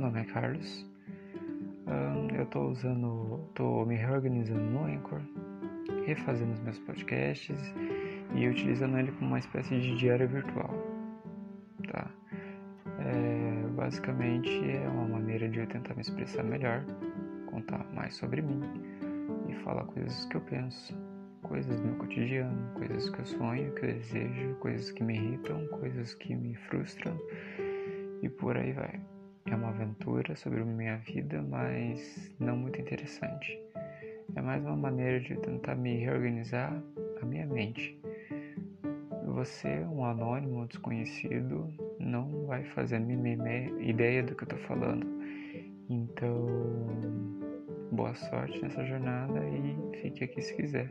nome é Carlos. eu estou usando, estou me reorganizando no Anchor, refazendo os meus podcasts e utilizando ele como uma espécie de diário virtual, tá? É, basicamente é uma maneira de eu tentar me expressar melhor, contar mais sobre mim e falar coisas que eu penso, coisas do meu cotidiano, coisas que eu sonho, que eu desejo, coisas que me irritam, coisas que me frustram e por aí vai. É uma aventura sobre minha vida, mas não muito interessante. É mais uma maneira de tentar me reorganizar a minha mente. Você, um anônimo, desconhecido, não vai fazer a mínima ideia do que eu tô falando. Então, boa sorte nessa jornada e fique aqui se quiser.